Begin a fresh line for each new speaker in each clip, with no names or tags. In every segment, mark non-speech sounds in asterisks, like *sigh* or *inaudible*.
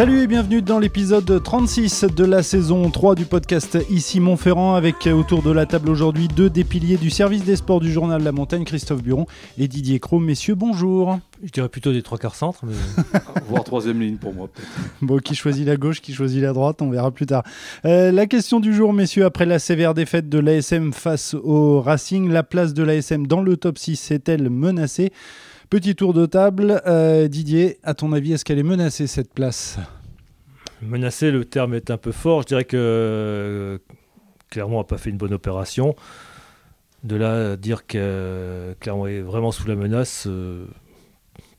Salut et bienvenue dans l'épisode 36 de la saison 3 du podcast Ici Montferrand avec euh, autour de la table aujourd'hui deux des piliers du service des sports du journal La Montagne, Christophe Buron et Didier Cros. Messieurs, bonjour.
Je dirais plutôt des trois quarts centres. Mais... *laughs*
voire troisième ligne pour moi.
Bon, qui choisit la gauche, qui choisit la droite, on verra plus tard. Euh, la question du jour, messieurs, après la sévère défaite de l'ASM face au Racing, la place de l'ASM dans le top 6 est-elle menacée? Petit tour de table. Euh, Didier, à ton avis, est-ce qu'elle est menacée cette place?
Menacé, le terme est un peu fort. Je dirais que euh, Clermont n'a pas fait une bonne opération. De là à dire que euh, Clermont est vraiment sous la menace, euh,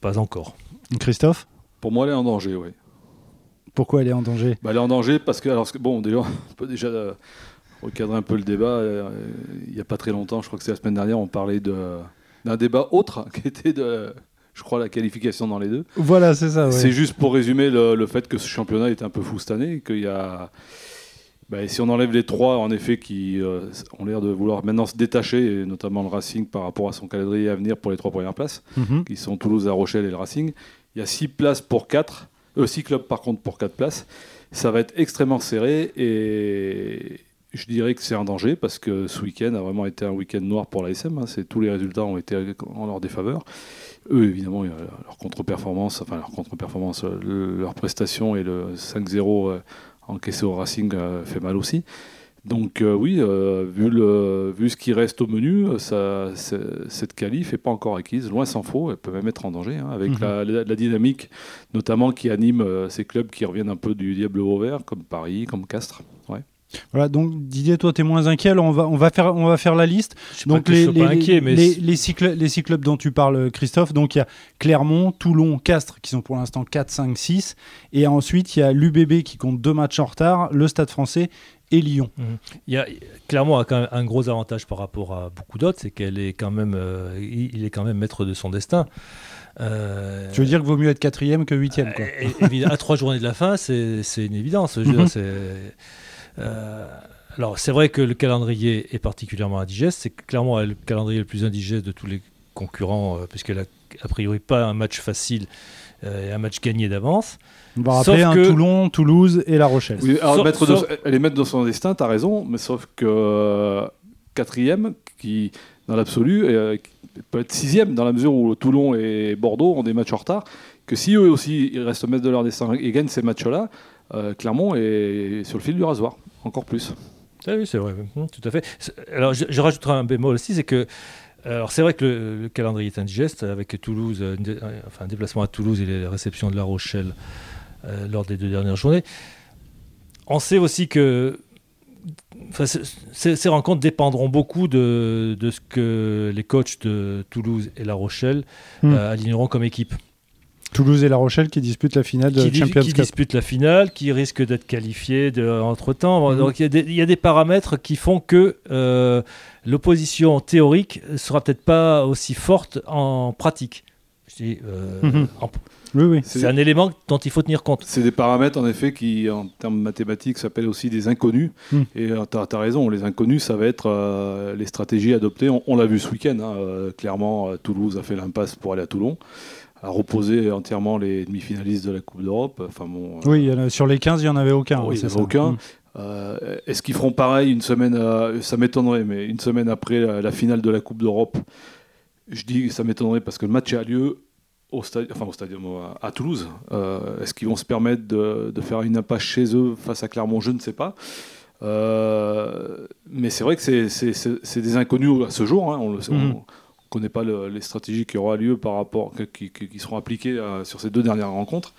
pas encore.
Christophe?
Pour moi, elle est en danger, oui.
Pourquoi elle est en danger?
Bah, elle est en danger parce que, alors, bon, déjà, on peut déjà euh, recadrer un peu le débat. Euh, Il n'y a pas très longtemps, je crois que c'est la semaine dernière, on parlait de- d'un débat autre *laughs* qui était de, je crois, la qualification dans les deux.
Voilà, c'est ça. ouais.
C'est juste pour résumer le, le fait que ce championnat est un peu fou cette année, qu'il y a. bah, si on enlève les trois, en effet, qui euh, ont l'air de vouloir maintenant se détacher, et notamment le Racing par rapport à son calendrier à venir pour les trois premières places,
Mhm.
qui sont Toulouse, La Rochelle et le Racing. Il y a six places pour quatre, euh, six clubs par contre pour quatre places. Ça va être extrêmement serré et je dirais que c'est un danger parce que ce week-end a vraiment été un week-end noir pour l'ASM. Hein. Tous les résultats ont été en leur défaveur. Eux, évidemment, leur contre-performance, enfin leur contre-performance, le- leur prestation et le 5-0 euh, encaissé au Racing euh, fait mal aussi. Donc euh, oui, euh, vu, le, vu ce qui reste au menu, ça, cette qualif n'est pas encore acquise, loin s'en faut, elle peut même être en danger, hein, avec
Mhm.
la, la- la dynamique notamment qui anime euh, ces clubs qui reviennent un peu du diable au vert, comme Paris, comme Castres. Ouais.
Voilà, donc Didier, toi, tu es moins inquiet. Alors, on va, on va, faire, on va faire la liste.
Je
Donc,
sois pas inquiet, mais
les, les six les six clubs dont tu parles, Christophe, donc il y a Clermont, Toulon, Castres, qui sont pour l'instant 4, 5, 6. Et ensuite, il y a l'UBB qui compte deux matchs en retard, le Stade français et Lyon.
il y a, Clermont a quand même un gros avantage par rapport à beaucoup d'autres, c'est qu'elle est quand même, euh, il est quand même maître de son destin. Euh,
Tu veux dire qu'il vaut mieux être quatrième que huitième, quoi.
Euh, à trois journées de la fin, c'est c'est une évidence. Je veux dire,
Mhm.
Euh, alors, c'est vrai que le calendrier est particulièrement indigeste. C'est clairement le calendrier le plus indigeste de tous les concurrents, euh, puisqu'elle a a priori pas un match facile euh, et un match gagné d'avance.
On va
sauf
rappeler un
que-
Toulon, Toulouse et La Rochelle.
Oui, alors
Sauf-
elle est maître de son destin, tu as raison, mais sauf que quatrième, qui dans l'absolu euh, peut être sixième dans la mesure où Toulon et Bordeaux ont des matchs en retard, que si eux aussi ils restent maîtres de leur destin et gagnent ces matchs-là, Clermont est sur le fil du rasoir, encore plus.
Ah oui, c'est vrai, Mhm, tout à fait. Alors, je, je rajouterai un bémol aussi, c'est que, alors c'est vrai que le, le calendrier est indigeste avec Toulouse, euh, dé- euh, enfin un déplacement à Toulouse et les réceptions de La Rochelle euh, lors des deux dernières journées. On sait aussi que enfin, c- ces, ces rencontres dépendront beaucoup de, de ce que les coachs de Toulouse et La Rochelle euh, aligneront comme équipe.
Toulouse et La Rochelle qui disputent la finale de
qui,
Champions
qui
Cup.
dispute la finale, qui risque d'être qualifié de, entre temps.
Mhm.
Donc il y, a des- il y a des paramètres qui font que euh, l'opposition théorique sera peut-être pas aussi forte en pratique. Je dis, euh,
Mhm.
en-
Oui, oui.
c'est un élément dont il faut tenir compte.
C'est des paramètres en effet qui, en termes mathématiques, s'appellent aussi des inconnus.
Hmm.
Et tu as, raison, les inconnus, ça va être euh, les stratégies adoptées. On, on l'a vu ce week-end, hein, euh, clairement, euh, Toulouse a fait l'impasse pour aller à Toulon, a reposé entièrement les demi-finalistes de la Coupe d'Europe. Enfin, bon, euh,
Oui, il y en a- sur les 15, il n'y en avait aucun.
Oui, il y en avait
ça.
aucun.
Mm.
Euh, Est-ce qu'ils feront pareil une semaine euh, Ça m'étonnerait, mais une semaine après la, la finale de la Coupe d'Europe, je dis ça m'étonnerait parce que le match a lieu au stade, enfin au stadium à, à Toulouse. Euh, Est-ce qu'ils vont se permettre de, de faire une impasse chez eux face à Clermont? Je ne sais pas. Euh, mais c'est vrai que c'est- des inconnus à ce jour. hein. On ne
Mhm.
Connaît pas le- les stratégies qui auront lieu par rapport, qui, qui- qui seront appliquées euh, sur ces deux dernières rencontres.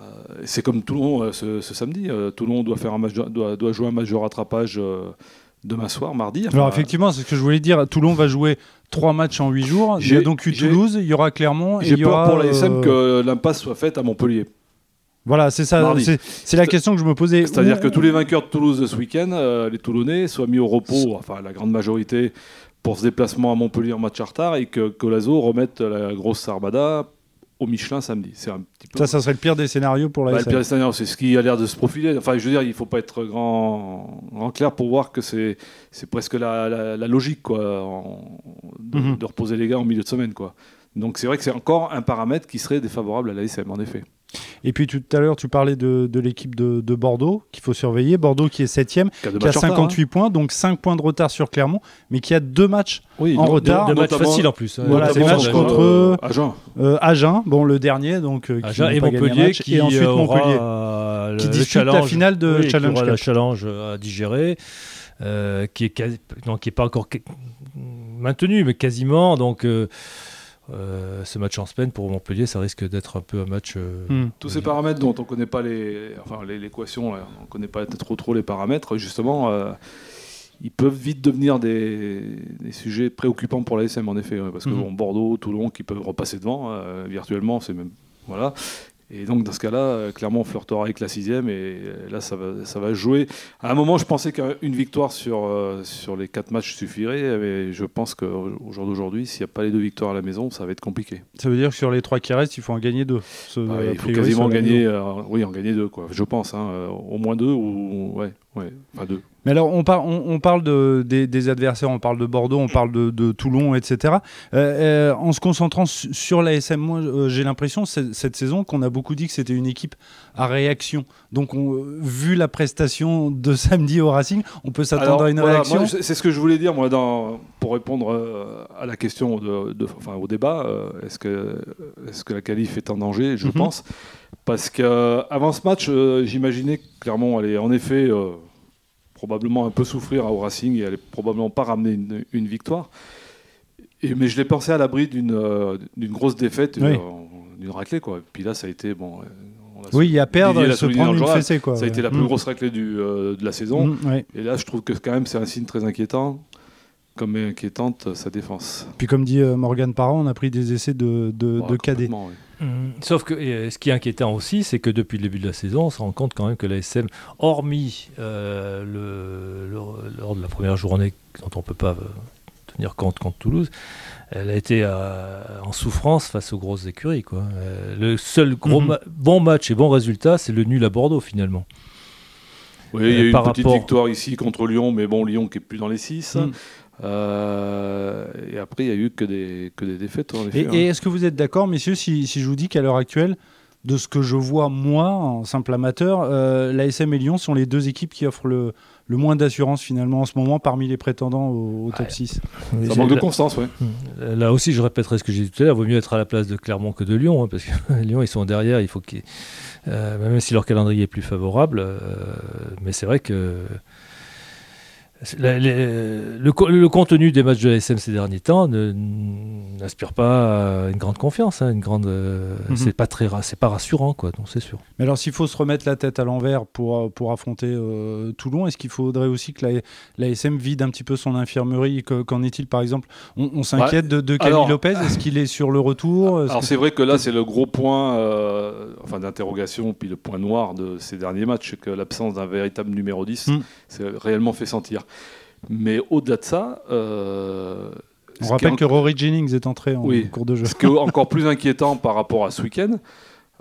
Euh, c'est comme Toulon euh, ce, ce samedi. Toulon doit, faire un match de- doit, doit jouer un match de rattrapage demain soir, mardi. Enfin,
Alors effectivement, c'est ce que je voulais dire. Toulon va jouer trois matchs en huit jours. Il y a donc eu Toulouse, il y aura Clermont
J'ai peur pour la SM que l'impasse soit faite à Montpellier.
Voilà, c'est ça. C'est la question que je me posais.
C'est-à-dire que tous les vainqueurs de Toulouse de ce week-end, euh, les Toulonnais, soient mis au repos, enfin la grande majorité, pour ce déplacement à Montpellier en match en retard et que Colazo remette la grosse Sarbada au Michelin samedi. C'est un petit peu.
Ça, ça serait le pire des scénarios pour la
Bah, le pire scénario, c'est ce qui a l'air de se profiler. Enfin, je veux dire, il faut pas être grand, grand clair pour voir que c'est c'est presque la, la- la logique quoi, en- de,
Mhm.
de reposer les gars en milieu de semaine quoi. Donc c'est vrai que c'est encore un paramètre qui serait défavorable à l'ASM en effet.
Et puis tout à l'heure, tu parlais de, de l'équipe de, de Bordeaux qu'il faut surveiller. Bordeaux qui est 7
Cas de
qui a
match en retard,
58 points, donc 5 points de retard sur Clermont, mais qui a deux matchs
hein. Oui,
en retard.
de matchs
notamment-
faciles en plus. hein.
Voilà, des matchs contre-
euh, Agen.
Euh, Agen, bon le dernier, donc euh, qui
et
pas
Montpellier
match.
qui
et ensuite
euh, aura,
Montpellier.
euh,
Qui
le
dispute la
challenge-
finale de
oui, qui
Challenge
aura
Cup.
challenge à digérer, euh, qui est quasi- non, qui est pas encore maintenu, mais quasiment. Donc euh, ce match en semaine pour Montpellier, ça risque d'être un peu un match. euh,
Hmm.
Tous ces paramètres dont on ne connaît pas les, enfin les- l'équation, là, on ne connaît pas trop trop les paramètres, justement, euh, ils peuvent vite devenir des, des sujets préoccupants pour l'ASM en effet, ouais, parce que
Mhm.
bon, Bordeaux, Toulon, qui peuvent repasser devant euh, virtuellement, c'est même voilà. Et donc dans ce cas-là, euh, clairement, on flirtera avec la sixième et euh, là, ça va, ça va jouer. À un moment, je pensais qu'une victoire sur, euh, sur les quatre matchs suffirait, mais je pense qu'au jour d'aujourd'hui, s'il n'y a pas les deux victoires à la maison, ça va être compliqué.
Ça veut dire que sur les trois qui restent, il faut en gagner deux. Ce- a
il faut quasiment gagner, euh, oui, en gagner deux, quoi. Je pense, hein, au moins deux ou ouais, ouais, enfin deux.
Mais alors, on, par- on, on parle de, des, des adversaires, on parle de Bordeaux, on parle de, de Toulon, etc. Euh, euh, en se concentrant su- sur l'ASM, moi, euh, j'ai l'impression ce- cette saison qu'on a beaucoup dit que c'était une équipe à réaction. Donc, on, vu la prestation de *laughs* samedi au Racing, on peut s'attendre à une
voilà,
réaction.
c'est ce que je voulais dire, moi, dans, pour répondre à la question, de, de- enfin, au débat. Est-ce que, est que la qualif est en danger? Je
Mhm.
pense. Parce qu'avant ce match, j'imaginais que Clermont allait en effet probablement un peu souffrir au Racing et allait probablement pas ramener une, une victoire. Et, mais je l'ai pensé à l'abri d'une euh, grosse défaite,
Oui.
euh, d'une raclée. Quoi. Puis là, ça a été. Bon, euh, on
oui, il y a perdre et se prendre une fessée. Quoi.
Ça a été la plus
Mm.
grosse raclée du, euh, de la saison.
Mm, ouais.
Et là, je trouve que quand même, c'est un signe très inquiétant, comme est inquiétante euh, sa défense.
Puis, comme dit euh, Morgan Parent, on a pris des essais de, de,
Ouais,
de cadets.
complètement, ouais.
Mhm. Sauf que et, ce qui est inquiétant aussi, c'est que depuis le début de la saison, on se rend compte quand même que la SM, hormis euh, le, le- lors de la première journée dont on ne peut pas euh, tenir compte contre Toulouse, elle a été euh, en souffrance face aux grosses écuries. Quoi. Euh, le seul gros ma- bon match et bon résultat, c'est le nul à Bordeaux finalement.
Oui, il y a eu une petite
rapport-
victoire ici contre Lyon, mais bon, Lyon qui est plus dans les 6.
Mm.
et après, il n'y a eu que des, que des défaites. En effet,
Et,
hein.
et est-ce que vous êtes d'accord, messieurs, si, si je vous dis qu'à l'heure actuelle, de ce que je vois moi, en simple amateur, euh, l'ASM et Lyon sont les deux équipes qui offrent le, le moins d'assurance finalement en ce moment parmi les prétendants au, au top
Ouais.
6.
Ça manque de constance.
Euh, Là aussi, je répéterai ce que j'ai dit tout à l'heure. Il vaut mieux être à la place de Clermont que de Lyon, hein, parce que *laughs* Lyon, ils sont derrière. Il faut qu'ils, euh, même si leur calendrier est plus favorable, euh, mais c'est vrai que la- les- le, co- le contenu des matchs de l'ASM ces derniers temps n'inspire pas à une grande confiance. hein, une grande, euh,
Mhm.
c'est pas très, ra- c'est pas rassurant, quoi. Donc c'est sûr.
Mais alors s'il faut se remettre la tête à l'envers pour, euh, pour affronter euh, Toulon, est-ce qu'il faudrait aussi que la- l'ASM vide un petit peu son infirmerie Que- Qu'en est-il par exemple? On, on s'inquiète de, de Camille
alors-
Lopez, est-ce qu'il est sur le retour?
Alors c'est vrai que là, c'est le gros point euh, enfin, d'interrogation, puis le point noir de ces derniers matchs, c'est que l'absence d'un véritable numéro 10
Mm.
s'est réellement fait sentir. Mais au-delà de ça... euh,
On rappelle que Rory Jennings est entré en
Oui.
cours de jeu.
Ce qui est *laughs* encore plus inquiétant par rapport à ce week-end,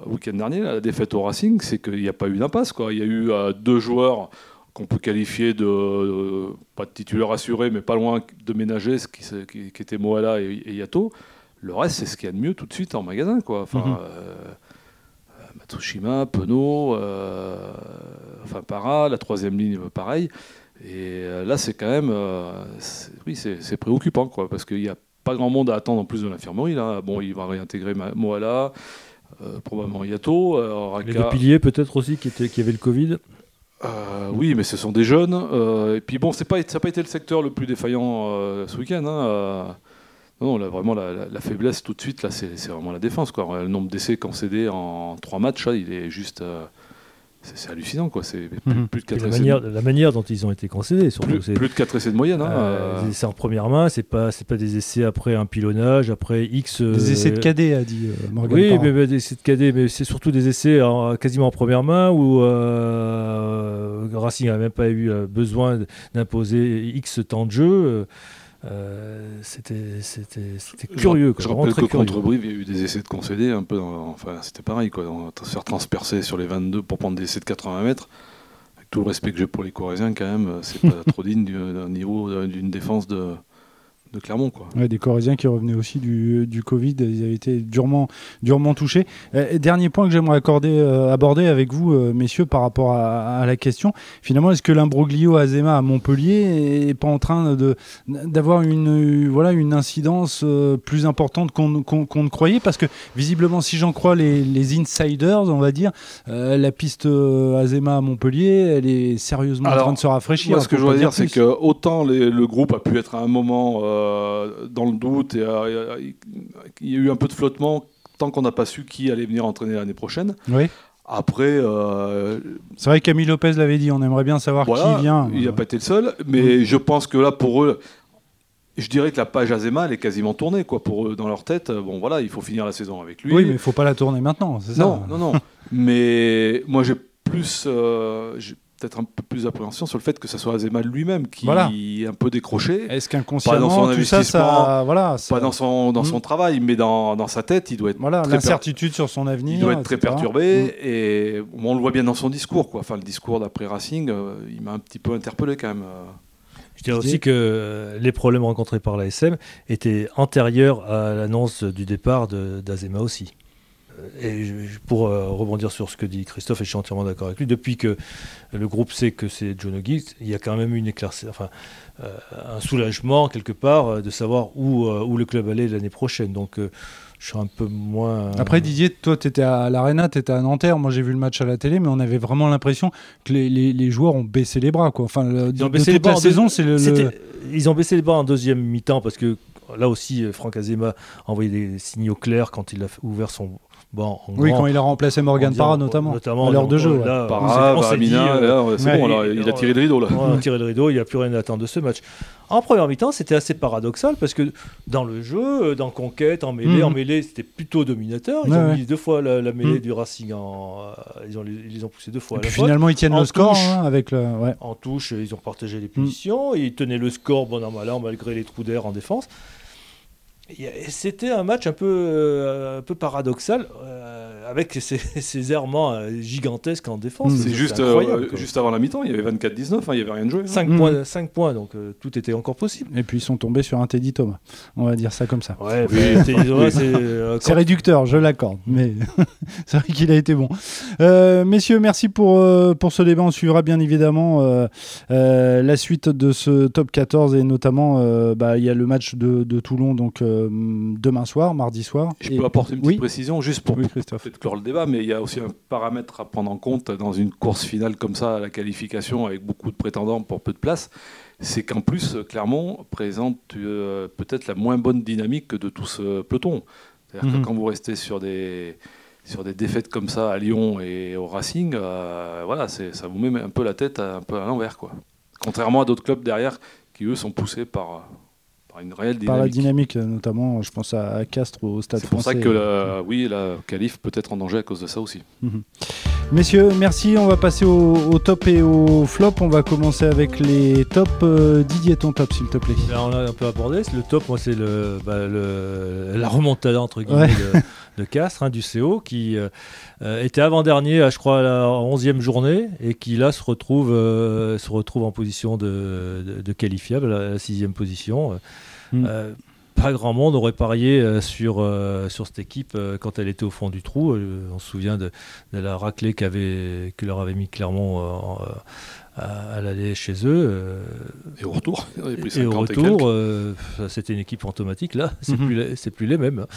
week-end dernier, la défaite au Racing, c'est qu'il n'y a pas eu d'impasse. Il y a eu euh, deux joueurs qu'on peut qualifier de, euh, pas de titulaires assurés, mais pas loin de ménagers, ce qui, qui, qui étaient Moala et, et Yato. Le reste, c'est ce qu'il y a de mieux tout de suite en magasin. Quoi. Enfin,
Mhm.
Matsushima, Penaud, enfin Para, la troisième ligne, pareil. Et euh, là, c'est quand même, euh, oui, c'est préoccupant, quoi, parce qu'il n'y a pas grand monde à attendre en plus de l'infirmerie. Là, bon, il va réintégrer Moala, euh, probablement Yato, euh,
Les deux piliers, peut-être aussi, qui, étaient, qui avaient le Covid.
Euh, oui, mais ce sont des jeunes. et puis bon, pas, ça n'a pas été le secteur le plus défaillant ce week-end. hein, non, là, vraiment, la, la- la faiblesse tout de suite, là, c'est c'est vraiment la défense. Quoi. Le nombre d'essais concédés en trois matchs, là, il est juste. C'est c'est hallucinant, quoi. C'est plus,
Mhm.
plus de
Et
4
la
essais,
manière, la manière dont ils ont été concédés, surtout.
plus,
c'est-
plus de quatre essais de moyenne. hein,
Euh,
euh,
essais en première main, c'est pas c'est pas des essais après un pilonnage, après X.
Des
euh,
essais de cadet, a dit euh, Morgan
Oui, mais, mais des essais de cadet, mais c'est surtout des essais en- quasiment en première main où euh, Racing n'a même pas eu besoin d'imposer X temps de jeu. Euh, c'était curieux. Quoi,
je rappelle que
curieux.
contre Brive, il y a eu des essais de concéder, un peu. dans- enfin, c'était pareil, quoi. Se faire transpercer sur les 22 pour prendre des essais de 80 mètres. Avec tout le respect que j'ai pour les Corésiens, quand même, c'est pas *laughs* trop digne du- d'un niveau d'une défense de, de Clermont, quoi.
Ouais, des Corésiens qui revenaient aussi du, du Covid, ils avaient été durement, durement touchés. Euh, dernier point que j'aimerais accorder, euh, aborder avec vous, euh, messieurs, par rapport à, à la question. Finalement, est-ce que l'imbroglio Azema à Montpellier est pas en train de d'avoir une voilà une incidence plus importante qu'on qu'on- qu'on ne croyait? Parce que visiblement, si j'en crois les, les insiders, on va dire, la piste Azema à Montpellier, elle est sérieusement en train de se rafraîchir.
Moi, ce que je voudrais dire, c'est que autant les- le groupe a pu être à un moment euh, dans le doute et euh, il y a eu un peu de flottement tant qu'on n'a pas su qui allait venir entraîner l'année prochaine.
Oui.
Après, euh,
C'est vrai que Camille Lopez l'avait dit, on aimerait bien savoir
voilà,
qui vient.
il n'a pas été le seul, mais je pense que là, pour eux, je dirais que la page Azema, elle est quasiment tournée, quoi, pour eux, dans leur tête. Bon, voilà, il faut finir la saison avec lui.
Oui, mais il faut pas la tourner maintenant, c'est ça
Non, non, non. *laughs* mais moi, j'ai plus, euh, peut-être un peu plus d'appréhension sur le fait que ce soit Azema lui-même qui
Voilà.
est un peu décroché.
Est-ce
Pas dans
qu'inconsciemment,
son
tout ça, ça, voilà, ça-
Pas dans son, dans
Mm.
son travail, mais dans, dans sa tête, il doit être
voilà,
per-
l'incertitude sur son avenir.
il doit être très perturbé.
Mm.
Et on le voit bien dans son discours. Quoi. Enfin, le discours d'après Racing, euh, il m'a un petit peu interpellé quand même. euh.
Je dirais aussi que euh, les problèmes rencontrés par l'ASM étaient antérieurs à l'annonce du départ d'Azema aussi. Euh, Et pour euh, rebondir sur ce que dit Christophe, et je suis entièrement d'accord avec lui, depuis que le groupe sait que c'est John O'Gills, il y a quand même une éclaircie, enfin, euh, un soulagement quelque part de savoir où, où le club allait l'année prochaine. Donc je suis un peu moins.
Après, Didier, toi, tu étais à l'Arena, tu étais à Nanterre. Moi, j'ai vu le match à la télé, mais on avait vraiment l'impression que les, les- les joueurs ont baissé les bras. Quoi. Enfin, le-
Ils ont
de
baissé les bras
la
en
saison, c'est le,
Ils ont baissé les bras en deuxième mi-temps parce que là aussi, Franck Azema a envoyé des signaux clairs quand il a ouvert son
Oui,
grand.
quand il a remplacé Morgan Parra, notamment,
notamment
à l'heure de
on-
jeu.
là,
Parra,
on s'est dit,
Varamina,
euh,
là, ouais, c'est
ouais,
bon, il a tiré le rideau. Là.
on a tiré le rideau, il n'y a plus rien à attendre de ce match. En première mi-temps, c'était assez paradoxal parce que dans le jeu, euh, dans Conquête, en mêlée, en mêlée, c'était plutôt dominateur. Ils
Ouais,
ont
ouais.
mis deux fois la, la mêlée
Mhm.
du Racing en. euh, ils, ont, ils les ont poussés deux fois
Et
à la faute.
finalement, ils tiennent
En
le score
touche.
hein, avec le. Ouais.
En touche, ils ont partagé
Mm.
les punitions, et ils tenaient le score bon an mal an malgré les trous d'air en défense. C'était un match un peu, euh, un peu paradoxal, euh, avec ces, *laughs* ces errements euh, gigantesques en défense.
C'est juste, euh, juste avant la mi-temps, il y avait 24-19, hein, il n'y avait rien de joué. hein.
5
Mm.
points, 5 points, donc euh, tout était encore possible.
Et puis ils sont tombés sur un Teddy Thomas. On va dire ça comme ça.
Ouais,
Oui.
mais Teddy Thomas, *laughs* c'est euh, quand-
réducteur, je l'accorde, mais *laughs* c'est vrai qu'il a été bon. Euh, messieurs, merci pour, euh, pour ce débat. On suivra bien évidemment euh, euh, la suite de ce top 14 et notamment euh, bah, il y a le match de, de Toulon donc euh, demain soir, mardi soir.
Je
Et-
peux apporter une petite
Oui.
précision juste pour
Oui, Christophe.
Clore le débat, mais il y a aussi un paramètre à prendre en compte dans une course finale comme ça, à la qualification, avec beaucoup de prétendants pour peu de place, c'est qu'en plus, Clermont présente euh, peut-être la moins bonne dynamique de tout ce peloton. C'est-à-dire
Mhm.
que quand vous restez sur des, sur des défaites comme ça à Lyon et au Racing, euh, voilà, ça vous met un peu la tête à- un peu à l'envers. quoi. Contrairement à d'autres clubs derrière qui, eux, sont poussés par une réelle
Par la
dynamique.
dynamique, euh, notamment, je pense à, Castres au Stade
C'est pour
français.
ça que, la, oui, la qualif peut être en danger à cause de ça aussi.
Messieurs, merci. On va passer au, au top et au flop. On va commencer avec les tops. Euh, Didier, ton top, s'il te plaît.
Là, on l'a un peu abordé. Le top, moi, c'est le, bah, le- la remontada entre guillemets
Ouais. *laughs*
de, Castres, hein, du CO, qui euh, euh, était avant-dernier, à, je crois, à la 11e journée, et qui là se retrouve, euh, se retrouve en position de, de, de qualifiable, à la sixième position.
Mm.
Euh, pas grand monde aurait parié euh, sur, euh, sur cette équipe euh, quand elle était au fond du trou. Euh, on se souvient de, de la raclée qu'avait, que leur avait mis Clermont euh, en, euh, à, à l'aller chez eux. euh,
Et au retour,
et
50
au retour, euh, c'était une équipe fantomatique. Là, c'est
Mhm.
plus, les- c'est plus les mêmes. hein.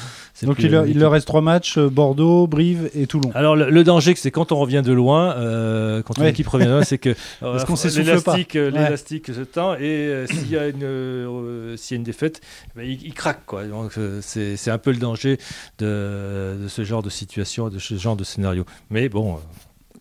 Donc
plus
il, leur- il reste trois matchs euh, Bordeaux, Brive et Toulon.
Alors le, le danger, c'est quand on revient de loin, euh, quand une
Ouais.
équipe revient de loin, c'est que *laughs* l'élastique,
Ouais.
l'élastique se tend et euh, s'il y a une, euh, s'il y a une défaite, ben, il, il craque quoi. Donc euh, c'est, c'est un peu le danger de, de ce genre de situation, de ce genre de scénario. Mais bon, euh,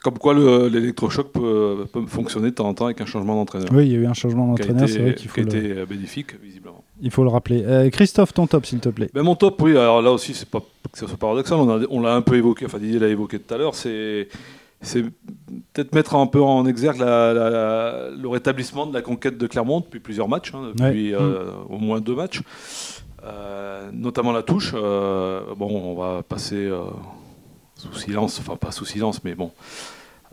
Comme quoi le- l'électrochoc peut, peut fonctionner de temps en temps avec un changement d'entraîneur.
Oui, il y a eu un changement d'entraîneur, c'est vrai qu'il faut,
qui a
le-
été, euh, bénéfique, visiblement.
il faut le rappeler. Euh, Christophe, ton top, s'il te plaît.
Ben, mon top, oui, alors là aussi, c'est pas que ça soit paradoxal, on, l'a un peu évoqué, enfin Didier l'a évoqué tout à l'heure, c'est c'est peut-être mettre un peu en exergue la- la- la- le rétablissement de la conquête de Clermont depuis plusieurs matchs, hein, depuis euh, au moins deux matchs, Euh, notamment la touche. euh, bon, on va passer sous silence, enfin pas sous silence, mais bon,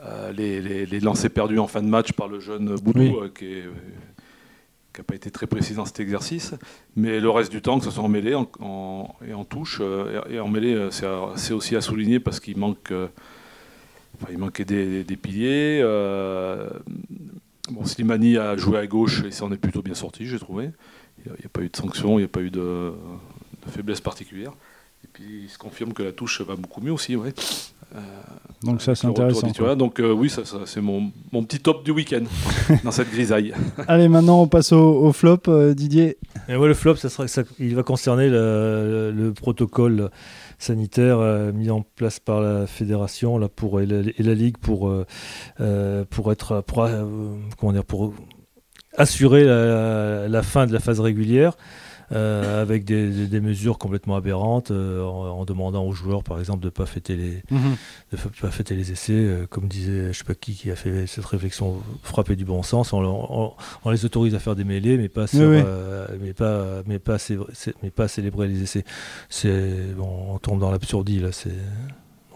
euh, les, les, les lancers perdus en fin de match par le jeune Boudou,
Oui.
euh, qui n'a pas été très précis dans cet exercice, mais le reste du temps, que ce soit en mêlée en, en- et en touche, euh, et, et en mêlée, euh, c'est aussi à souligner parce qu'il manque, euh, enfin, il manquait des, des piliers. euh, bon, Slimani a joué à gauche et s'en est plutôt bien sorti, j'ai trouvé. Il n'y a, pas eu de sanction, il n'y a pas eu de, de faiblesse particulière. Et puis il se confirme que la touche va beaucoup mieux aussi. Ouais. Euh,
Donc ça, c'est intéressant.
Donc euh, oui, ça, ça, c'est mon, mon petit top du week-end *laughs* dans cette grisaille.
Allez, maintenant, on passe au, au flop, euh, Didier.
Et moi, le flop, ça sera, ça- il va concerner le, le protocole sanitaire euh, mis en place par la fédération là, pour, et, la, et la ligue pour, pour, être, pour, euh, comment dire, pour assurer la, la fin de la phase régulière. Euh, avec des, des- des mesures complètement aberrantes, euh, en, en demandant aux joueurs, par exemple, de ne pas fêter les, de fa- pas fêter les essais, euh, comme disait je sais pas qui qui a fait cette réflexion frappée du bon sens. On, on- on les autorise à faire des mêlées, mais pas, sur,
Oui, oui.
mais pas, mais pas, mais pas célébrer les essais. C'est bon, on tombe dans l'absurdie là. C'est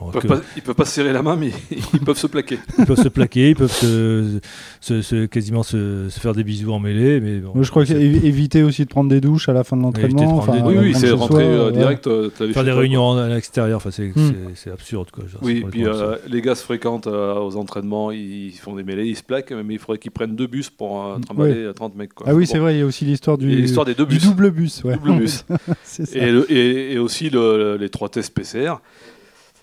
Ils peuvent,
que-
pas, ils peuvent pas se serrer la main, mais *laughs* ils peuvent se plaquer.
ils peuvent se plaquer, ils peuvent se, se- se- quasiment se, se faire des bisous en mêlée, mais bon,
Moi, je crois
c'est-
qu'éviter aussi de prendre des douches à la fin de
éviter
l'entraînement. enfin,
oui, oui, c'est rentrer euh,
ouais.
direct. euh,
faire des
toi,
réunions à l'extérieur, enfin, c'est
Hmm.
c'est- absurde. Quoi. Genre,
Oui, puis euh, les gars se fréquentent euh, aux entraînements, ils font des mêlées, ils se plaquent, mais il faudrait qu'ils prennent deux bus pour euh, trimballer euh, 30 mecs. Quoi.
Ah oui,
Bon.
c'est vrai, il y a aussi l'histoire du,
l'histoire des deux
du
bus.
double bus. Ouais.
Double bus. *laughs* et, aussi le- les trois tests PCR.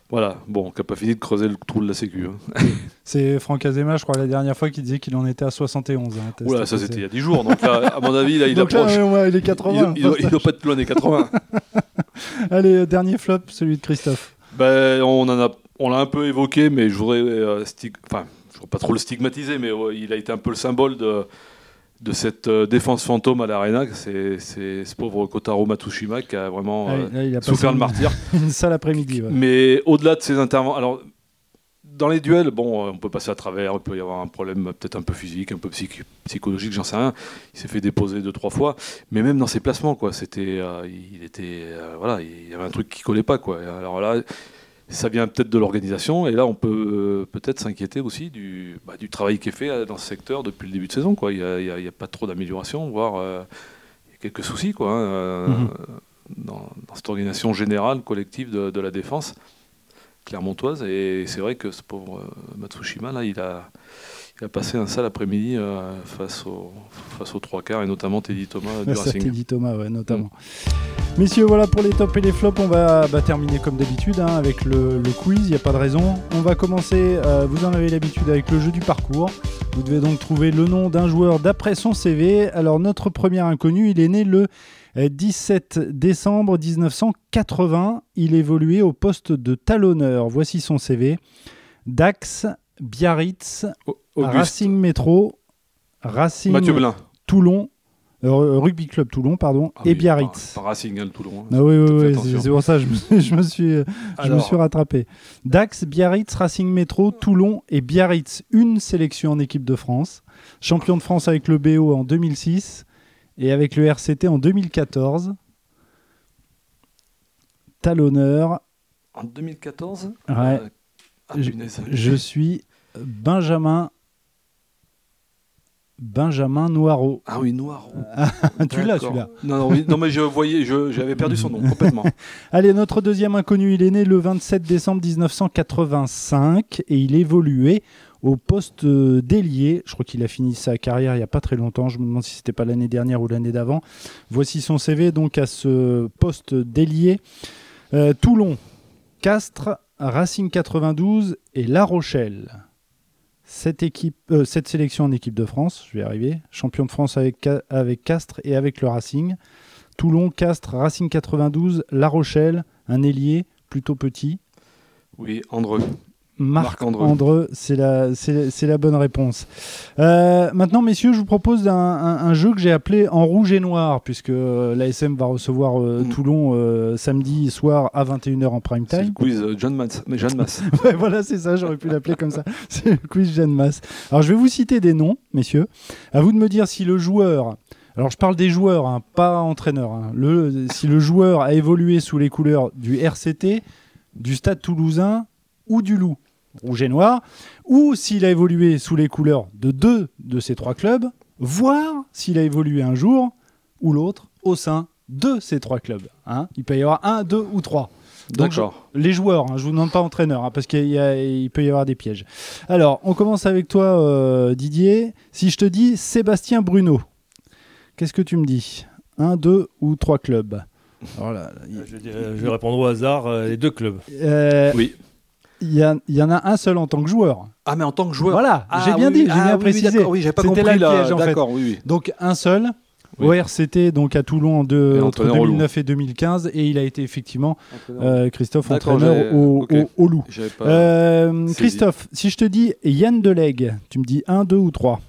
Voilà, bon, qui n'a pas fini de creuser le trou de la Sécu. hein. *laughs*
C'est Franck Azema, je crois, la dernière fois, qui disait qu'il en était à 71. hein,
Oula, ça c'était il y a 10 jours, donc là, à mon avis, là, il *laughs*
Donc là,
approche.
ouais, ouais, il est
Il
80.
il doit, il doit pas être plus loin des 80. *laughs*
Allez, euh, dernier flop, celui de Christophe.
Ben, on en a, on l'a un peu évoqué, mais je voudrais, euh, stig- enfin, je voudrais pas trop le stigmatiser, mais il a été un peu le symbole de, de cette euh, défense fantôme à l'Arena. C'est, ce pauvre Kotaro Matsushima qui a vraiment
Ah,
euh,
là, il a
souffert le martyr.
une, *laughs* sale après-midi. ouais.
Mais au-delà de ses interventions, alors dans les duels, bon, euh, on peut passer à travers, il peut y avoir un problème peut-être un peu physique, un peu psych- psychologique, j'en sais rien. Il s'est fait déposer deux trois fois, mais même dans ses placements, quoi, c'était, euh, il était, euh, voilà, il y avait un truc qui collait pas, quoi. Alors là, ça vient peut-être de l'organisation, et là, on peut euh, peut-être s'inquiéter aussi du, bah, du travail qui est fait euh, dans ce secteur depuis le début de saison, quoi. Il y a, pas trop d'amélioration, voire euh, quelques soucis, quoi, hein, euh,
Mhm.
dans, dans cette organisation générale collective de, de la défense clermontoise. Et c'est vrai que ce pauvre Matsushima, là, il a, il a passé un sale après-midi euh, face, au, face aux trois quarts, et notamment Teddy Thomas du Racing.
Teddy Thomas, ouais, notamment. Messieurs, voilà pour les tops et les flops. On va bah, terminer comme d'habitude hein, avec le, le quiz. Il n'y a pas de raison. On va commencer, euh, vous en avez l'habitude, avec le jeu du parcours. Vous devez donc trouver le nom d'un joueur d'après son CV. Alors, notre premier inconnu, il est né le euh, 17 décembre 1980. Il évoluait au poste de talonneur. Voici son CV. Dax, Biarritz,
Au- Auguste,
Racing Métro, Racing
Mathieu Blin.
Toulon, euh, Rugby Club Toulon, pardon,
Ah
et
oui,
Biarritz.
Pas, pas Racing, hein, le Toulon. hein.
Ah oui, oui, c'est pour ça que je me, *laughs* je me suis, je me
Alors,
suis rattrapé. Dax, Biarritz, Racing Métro, Toulon et Biarritz. Une sélection en équipe de France. Champion de France avec le BO en 2006 et avec le RCT en 2014. Talonneur,
En 2014
Ouais.
euh, ah,
je suis Benjamin. Benjamin Noireau.
Ah oui, Noir. *laughs*
tu l'as celui-là.
Non, non, oui, non, mais je voyais, je- j'avais perdu son nom complètement. *laughs*
Allez, notre deuxième inconnu, il est né le 27 décembre 1985 et il évoluait au poste euh, d'ailier. Je crois qu'il a fini sa carrière il n'y a pas très longtemps. Je me demande si c'était pas l'année dernière ou l'année d'avant. Voici son CV donc à ce poste d'ailier. Euh, Toulon, Castres, Racing 92 et La Rochelle. Euh, cette sélection en équipe de France, je vais arriver. Champion de France avec, Ca- avec Castres et avec le Racing. Toulon, Castres, Racing 92, La Rochelle, un ailier plutôt petit.
Oui, Andreux.
Marc,
Marc Andreu.
Andreu, c'est la, la bonne réponse. Euh, maintenant, messieurs, je vous propose un, un- un jeu que j'ai appelé En rouge et noir, puisque euh, l'ASM va recevoir euh,
Mm.
Toulon samedi soir à 21h en prime
C'est le
time.
quiz John Mass. Mais Mass. *laughs*
Ouais, voilà, c'est ça, j'aurais pu l'appeler comme ça. *laughs* C'est le quiz Jeanne Masse. Alors, je vais vous citer des noms, messieurs. À vous de me dire si le joueur. Alors, je parle des joueurs, hein, pas entraîneur. hein. Le, si le joueur a évolué sous les couleurs du RCT, du Stade toulousain ou du Loup, rouge et noir, ou s'il a évolué sous les couleurs de deux de ces trois clubs, voire s'il a évolué un jour ou l'autre au sein de ces trois clubs. hein. Il peut y avoir un, deux ou trois. Donc,
D'accord.
les joueurs, hein, je vous demande pas entraîneur, hein, parce qu'il y a- il peut y avoir des pièges. Alors, on commence avec toi, euh, Didier. Si je te dis Sébastien Bruno, qu'est-ce que tu me dis? Un, deux ou trois clubs? Alors là, il-
Je, vais- je vais répondre au hasard euh, les deux clubs.
euh,
Oui.
Il y, a- il y en a un seul en tant que joueur.
Ah, mais en tant que joueur.
Voilà,
Ah,
j'ai bien
oui,
dit, j'ai
Ah,
bien
oui,
précisé.
oui, j'avais pas compris
là le piège, en fait.
D'accord, oui, oui.
Donc un seul.
Oui.
Au RCT, donc à Toulon en deux-
Et
entre
entraîneur au
2009 et 2015, et il a été effectivement euh, Christophe entraîneur au,
ok.
au- au Loup.
Pas.
Euh. Christophe, si je te dis Yann Delegue, tu me dis 1, 2 ou 3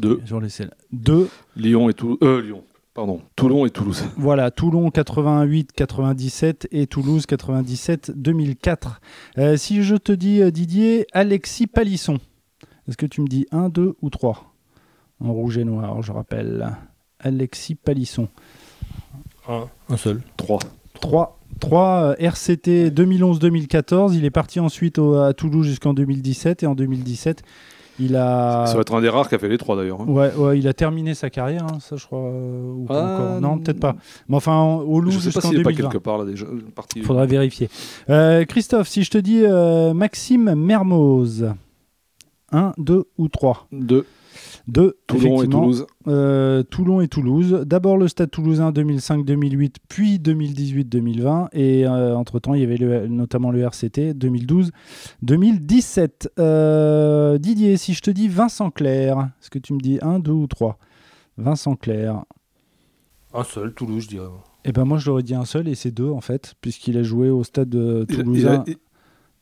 Deux.
Je vais laisser là. 2.
Lyon et Toulouse. Euh, Lyon. Pardon. Toulon et Toulouse.
Voilà, Toulon 88-97 et Toulouse 97-2004. Euh, si je te dis euh, Didier, Alexis Palisson, est-ce que tu me dis 1, 2 ou 3 En rouge et noir, je rappelle. Alexis Palisson.
Un, un seul.
Trois.
3. 3 RCT 2011-2014. Il est parti ensuite au- à Toulouse jusqu'en 2017 et en 2017, il a...
Ça va être un des rares qui a fait les trois d'ailleurs. Hein.
Ouais, il a terminé sa carrière, hein, ça je crois. Euh,
ah,
non, peut-être pas. Mais enfin, au loup jusqu'en
si 2020. Pas quelque part là déjà. Partie...
Faudra vérifier. Euh, Christophe, si je te dis euh, Maxime Mermoz, 1, 2 ou 3 2 de
Toulon et Toulouse.
Euh, Toulon et Toulouse. D'abord le Stade toulousain 2005-2008, puis 2018-2020. Et euh, entre-temps, il y avait notamment le RCT 2012-2017. Euh, Didier, si je te dis Vincent Clair, est-ce que tu me dis 1, 2 ou trois? Vincent Clair.
Un seul, Toulouse, je dirais.
Eh ben moi je l'aurais dit un seul et c'est deux en fait, puisqu'il a joué au stade toulousain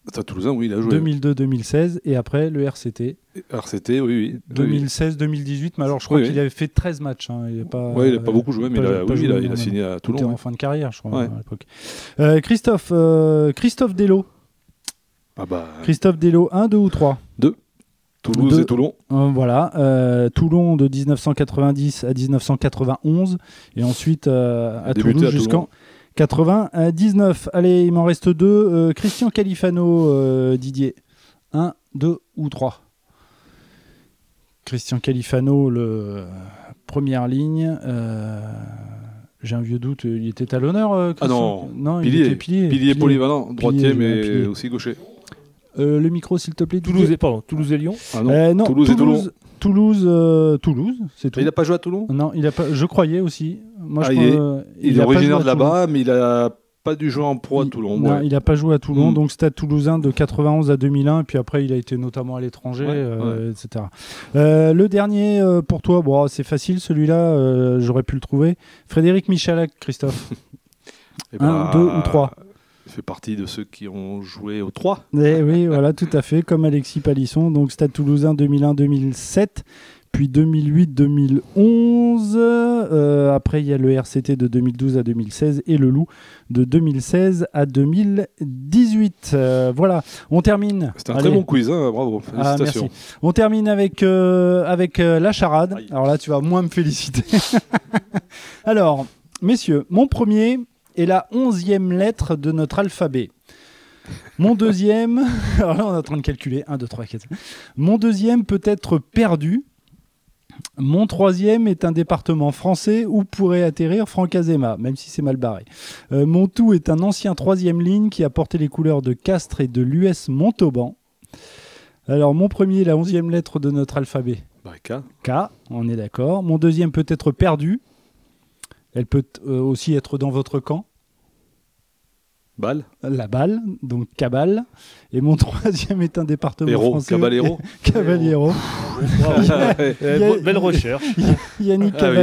il- Stade Toulousain, oui, il a joué.
2002-2016, et après le RCT
RCT, oui, oui.
2016-2018. Mais alors, je crois
Oui, oui.
qu'il avait fait 13 matchs. hein. Il n'a pas,
Oui, il n'a pas beaucoup joué, mais
pas-
il a, il il signé à
Il était
Toulon.
en fin de carrière, je crois,
Ouais.
à l'époque. Euh, Christophe, euh, Christophe Dello.
Ah bah,
Christophe Dello, 1, 2 ou 3
Toulouse
Deux.
et Toulon.
Voilà. Euh, Toulon de 1990 à 1991. Et ensuite euh, à Toulouse
à
jusqu'en 99. Allez, il m'en reste deux. Euh, Christian Califano, euh, Didier. 1, 2 ou 3 Christian Califano, le euh, première ligne. euh, J'ai un vieux doute. Il était à l'honneur,
Ah
Christian
non,
il
pilier.
était pilier.
Pilier polyvalent, droitier, mais
pilier.
aussi gaucher.
Euh, le micro, s'il te plaît.
Toulouse et, pardon, Toulouse et Lyon.
Ah non,
Euh, non,
Toulouse et Toulon.
Toulouse, euh, Toulouse, c'est tout.
Il n'a pas joué à Toulon?
Non, il a pas. Je croyais aussi. Moi,
Ah,
je
il est-
crois, euh,
Il, est originaire de là-bas, mais il a pas dû jouer en pro à
Il-
Toulon.
Non,
ouais.
il n'a pas joué à Toulon,
Mm.
donc Stade Toulousain de 91 à 2001, et puis après il a été notamment à l'étranger,
Ouais,
euh, etc. Euh, le dernier euh, pour toi, bon, c'est facile celui-là, j'aurais pu le trouver. Frédéric Michalak, Christophe. *laughs*
Eh
Un,
ben,
deux ou trois
Il fait partie de ceux qui ont joué au 3.
Eh oui, voilà, tout à fait, comme Alexis Palisson, donc Stade Toulousain 2001-2007. Puis 2008-2011. Euh, après, il y a le RCT de 2012 à 2016 et le Loup de 2016 à 2018. Euh, voilà, on termine.
C'était un
Allez.
très bon quiz, hein, bravo.
Ah,
Félicitations.
merci. On termine avec, euh, avec la charade.
Aïe.
Alors là, tu vas moins me féliciter. *laughs* Alors, messieurs, mon premier est la onzième lettre de notre alphabet. Mon deuxième, *laughs* alors là on est en train de calculer, 1, 2, 3, 4. Mon deuxième peut être perdu. Mon troisième est un département français où pourrait atterrir Franck Azema, même si c'est mal barré. Euh, mon tout est un ancien troisième ligne qui a porté les couleurs de Castres et de l'US Montauban. Alors mon premier est la onzième lettre de notre alphabet.
Bah, K.
K, on est d'accord. Mon deuxième peut être perdu. Elle peut euh, aussi être dans votre camp.
Balle.
La balle, donc cabale. Et mon *laughs* troisième est un département français.
Caballero. *laughs*
Bo- belle recherche.
Yannick
Ah oui.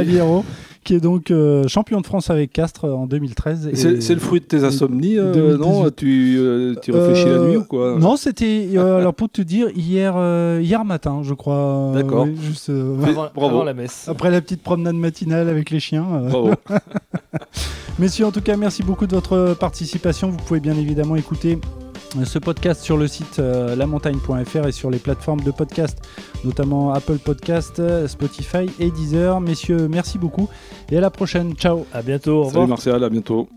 Qui est donc euh, champion de France avec Castres en 2013. et-
C'est c'est le fruit de tes insomnies, euh,
2018.
non Tu, euh, tu réfléchis la
Euh,
nuit ou quoi
Non, c'était euh, alors pour te dire hier euh, hier matin, je crois. euh,
D'accord.
oui, juste euh,
Avant,
bravo.
avant la messe.
après la petite promenade matinale avec les chiens. euh.
Bravo. *laughs*
Messieurs, en tout cas, merci beaucoup de votre participation. Vous pouvez bien évidemment écouter euh, ce podcast sur le site euh, lamontagne.fr et sur les plateformes de podcast, notamment Apple Podcast, euh, Spotify et Deezer. Messieurs, merci beaucoup et à la prochaine. Ciao.
À bientôt. Au revoir.
Salut Martial, à bientôt.